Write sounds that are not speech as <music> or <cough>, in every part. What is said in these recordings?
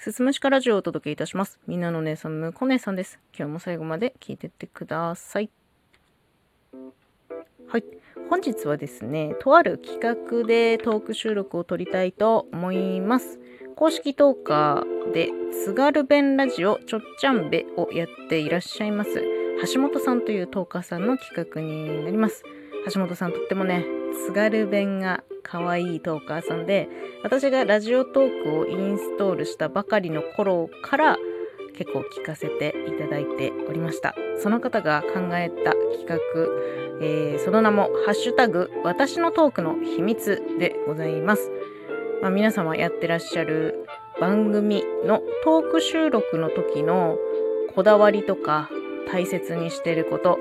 すすむしかラジオをお届けいたします。みんなの姉さん、むこ姉さんです。今日も最後まで聞いてってください。はい。本日はですね、とある企画でトーク収録を撮りたいと思います。公式トーカーで津軽弁ラジオちょっちゃんべをやっていらっしゃいます橋本さんというトーカーさんの企画になります橋本さんとってもね津軽弁が可愛いトーカーさんで私がラジオトークをインストールしたばかりの頃から結構聞かせていただいておりました。その方が考えた企画、えーその名も「ハッシュタグ私のトークの秘密」でございます。まあ、皆様やってらっしゃる番組のトーク収録の時のこだわりとか大切にしてること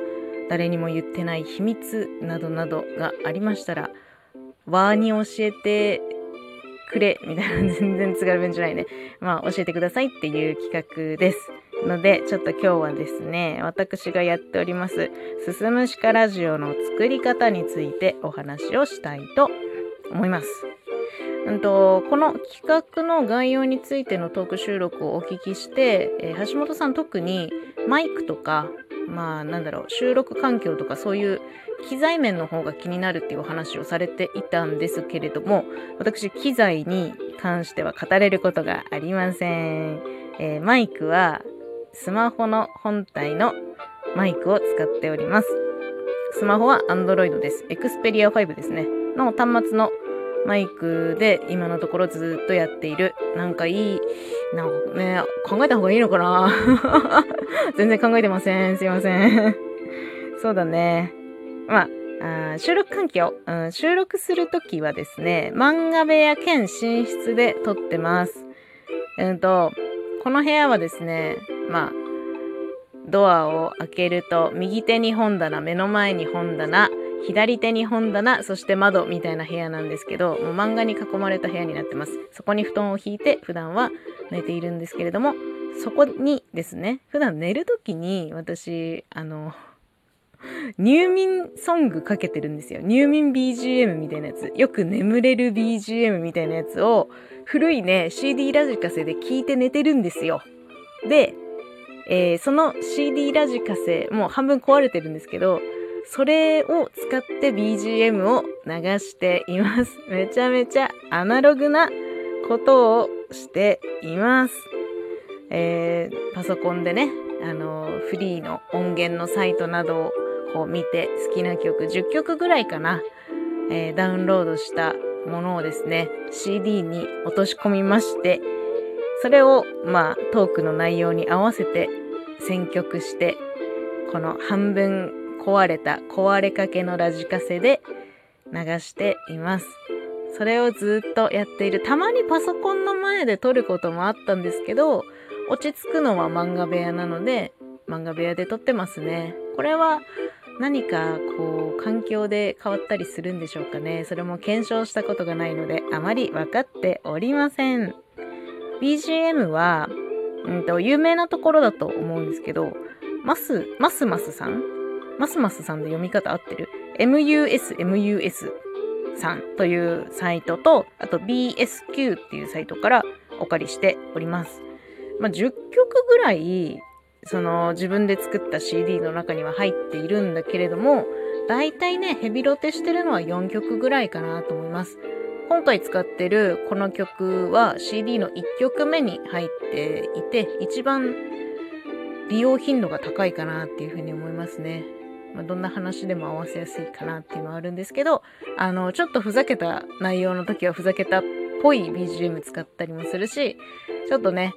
誰にも言ってない秘密などなどがありましたらわーに教えてくれみたいな全然津軽弁じゃないね。まあ教えてくださいっていう企画です。のでちょっと今日はですね私がやっておりますすすむしかラジオの作り方についてお話をしたいと思います。うんと、この企画の概要についてのトーク収録をお聞きして、えー橋本さん特にマイクとか、まあなんだろう、収録環境とかそういう機材面の方が気になるっていうお話をされていたんですけれども、私機材に関しては語れることがありません。えーマイクはスマホの本体のマイクを使っております。スマホは Android です。Xperia 5ですね。の端末のマイクで今のところずっとやっている。なんかいい、なんかね、考えた方がいいのかな？<laughs> 全然考えてません。すいません。そうだね。まあ、あ収録環境、うん、収録するときはですね、漫画部屋兼寝室で撮ってます。うんと、この部屋はですね、まあ、ドアを開けると、右手に本棚、目の前に本棚、左手に本棚、そして窓みたいな部屋なんですけど、もう漫画に囲まれた部屋になってます。そこに布団を引いて普段は寝ているんですけれども、そこにですね、普段寝るときに私、あの、入眠ソングかけてるんですよ。入眠 BGM みたいなやつ。よく眠れる BGM みたいなやつを、古いね、CD ラジカセで聞いて寝てるんですよ。で、えーその CD ラジカセ、もう半分壊れてるんですけど、それを使って BGM を流しています。めちゃめちゃアナログなことをしています。えーパソコンでね、あのフリーの音源のサイトなどをこう見て好きな曲10曲ぐらいかな、えーダウンロードしたものをですね、CD に落とし込みまして、それをまあトークの内容に合わせて選曲して、この半分壊れた壊れかけのラジカセで流しています。それをずっとやっている。たまにパソコンの前で撮ることもあったんですけど、落ち着くのは漫画部屋なので、漫画部屋で撮ってますね。これは何かこう環境で変わったりするんでしょうかね。それも検証したことがないので、あまり分かっておりません。BGM は、うんと、有名なところだと思うんですけど、マス、マスマスさんマスマスさんで読み方合ってる ?MUS、MUS さんというサイトと、あと BSQ っていうサイトからお借りしております。まあ、10曲ぐらい、その自分で作った CD の中には入っているんだけれども、だいたいね、ヘビロテしてるのは4曲ぐらいかなと思います。今回使ってるこの曲は CD の1曲目に入っていて、一番利用頻度が高いかなっていうふうに思いますね。まあ、どんな話でも合わせやすいかなっていうのはあるんですけど、あの、ちょっとふざけた内容の時はふざけたっぽい BGM 使ったりもするし、ちょっとね、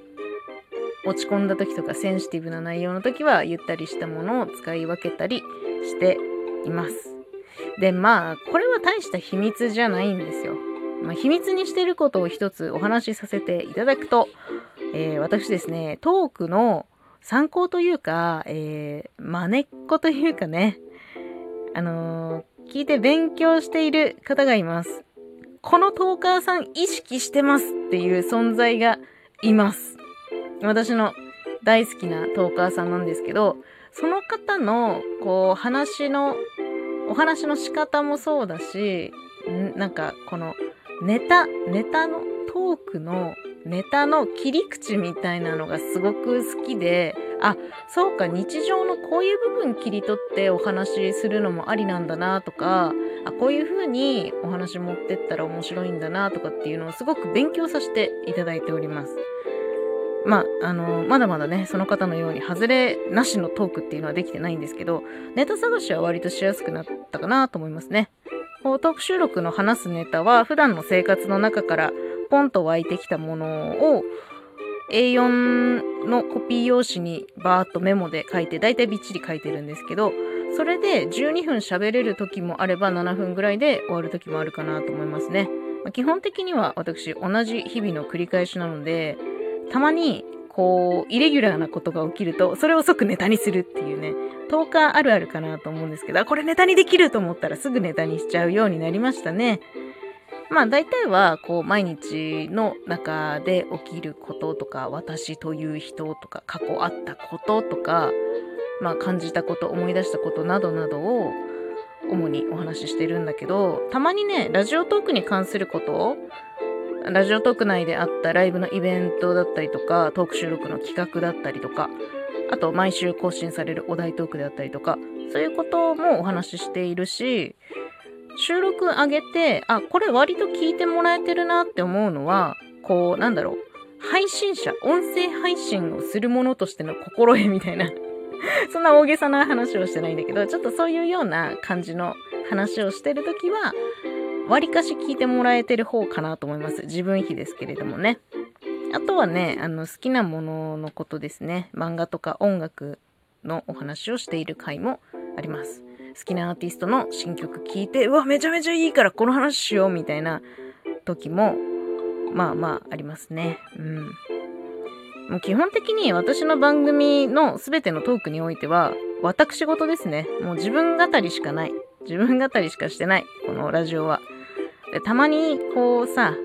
落ち込んだ時とかセンシティブな内容の時はゆったりしたものを使い分けたりしています。で、まあ、これは大した秘密じゃないんですよ。まあ、秘密にしてることを一つお話しさせていただくと、えー私ですね、トークの参考というか、えー、真似っこというかね、あのー聞いて勉強している方がいます。このトーカーさん意識してますっていう存在がいます。私の大好きなトーカーさんなんですけど、その方の、こう、話の、お話の仕方もそうだし、んなんか、この、ネタ、ネタのトークのネタの切り口みたいなのがすごく好きで、あ、そうか、日常のこういう部分切り取ってお話しするのもありなんだなとか、あ、こういう風にお話持ってったら面白いんだなとかっていうのをすごく勉強させていただいております。まあ、あの、まだまだね、その方のように、外れなしのトークっていうのはできてないんですけど、ネタ探しは割としやすくなったかなと思いますね。こうトーク収録の話すネタは、普段の生活の中からポンと湧いてきたものを、A4 のコピー用紙にバーっとメモで書いて、だいたいびっちり書いてるんですけど、それで12分喋れる時もあれば7分ぐらいで終わる時もあるかなと思いますね。ま、基本的には私同じ日々の繰り返しなので、たまに、こう、イレギュラーなことが起きると、それを即ネタにするっていうね、10日あるあるかなと思うんですけど、あこれネタにできると思ったらすぐネタにしちゃうようになりましたね。まあ大体はこう毎日の中で起きることとか私という人とか過去あったこととかまあ感じたこと思い出したことなどなどを主にお話ししてるんだけどたまにねラジオトークに関することラジオトーク内であったライブのイベントだったりとか、トーク収録の企画だったりとか、あと毎週更新されるお題トークであったりとか、そういうこともお話ししているし、収録上げて、あ、これ割と聞いてもらえてるなって思うのは、こう、なんだろう、配信者、音声配信をするものとしての心得みたいな <laughs> そんな大げさな話をしてないんだけど、ちょっとそういうような感じの話をしてるときは、割かし聞いてもらえてる方かなと思います。自分比ですけれどもね。あとはね、あの、好きなもののことですね。漫画とか音楽のお話をしている回もあります。好きなアーティストの新曲聴いて、うわ、めちゃめちゃいいからこの話しようみたいな時も、まあまあありますね。うん。もう基本的に私の番組の全てのトークにおいては、私事ですね。もう自分語りしかない。自分語りしかしてない。このラジオは。たまにこうさ、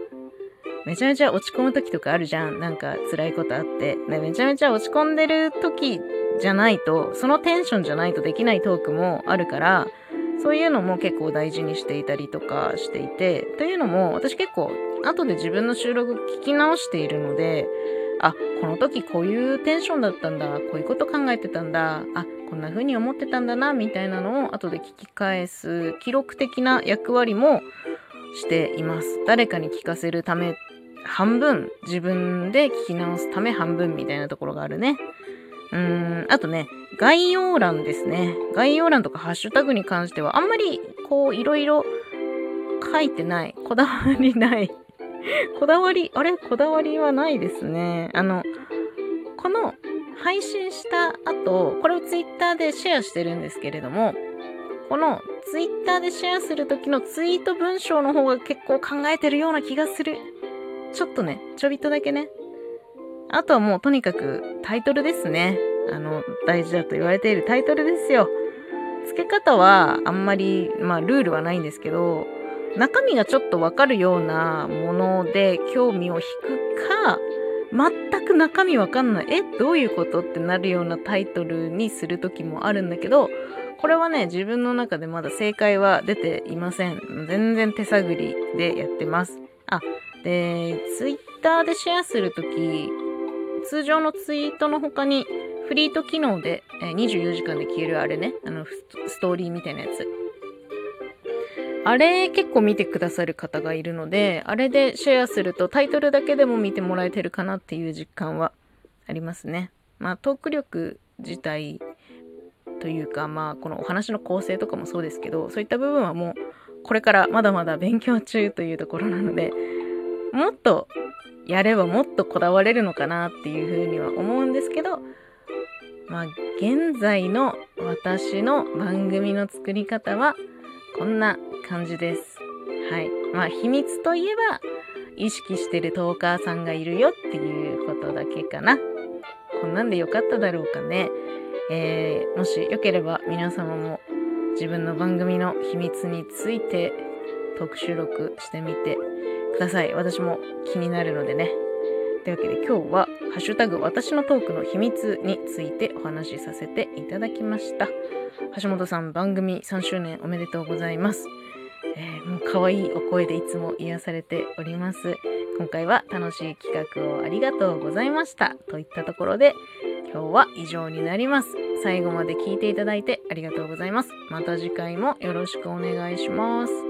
めちゃめちゃ落ち込む時とかあるじゃん。なんか辛いことあって。めちゃめちゃ落ち込んでる時じゃないと、そのテンションじゃないとできないトークもあるから、そういうのも結構大事にしていたりとかしていて、というのも私結構後で自分の収録聞き直しているので、あ、この時こういうテンションだったんだ、こういうこと考えてたんだ、あ、こんな風に思ってたんだな、みたいなのを後で聞き返す記録的な役割もしています。誰かに聞かせるため半分、自分で聞き直すため半分みたいなところがあるね。うーん、あとね、概要欄ですね。概要欄とかハッシュタグに関してはあんまりこういろいろ書いてない。こだわりない。<laughs> こだわり、あれ？こだわりはないですね。あの、この配信した後、これをツイッターでシェアしてるんですけれども、このツイッターでシェアするときのツイート文章の方が結構考えてるような気がする。ちょっとね、ちょびっとだけね。あとはもうとにかくタイトルですね。あの、大事だと言われているタイトルですよ。付け方はあんまり、まあルールはないんですけど、中身がちょっとわかるようなもので興味を引くか、全く中身わかんない。え、どういうこと？ってなるようなタイトルにする時もあるんだけど、これはね、自分の中でまだ正解は出ていません。全然手探りでやってます。あ、で、ツイッターでシェアするとき、通常のツイートの他に、フリート機能で、え24時間で消えるあれね、あの、ストーリーみたいなやつ。あれ結構見てくださる方がいるので、あれでシェアするとタイトルだけでも見てもらえてるかなっていう実感はありますね。まあトーク力自体というか、まあこのお話の構成とかもそうですけど、そういった部分はもうこれからまだまだ勉強中というところなので、もっとやればもっとこだわれるのかなっていうふうには思うんですけど、まあ現在の私の番組の作り方はこんな感じです。はい。まあ、秘密といえば、意識してるトーカーさんがいるよっていうことだけかな。こんなんでよかっただろうかね。えー、もしよければ皆様も自分の番組の秘密について特収録してみてください。私も気になるのでね。というわけで今日は、ハッシュタグ私のトークの秘密についてお話しさせていただきました。橋本さん番組3周年おめでとうございます。えー、もう可愛いお声でいつも癒されております。今回は楽しい企画をありがとうございましたといったところで今日は以上になります。最後まで聞いていただいてありがとうございます。また次回もよろしくお願いします。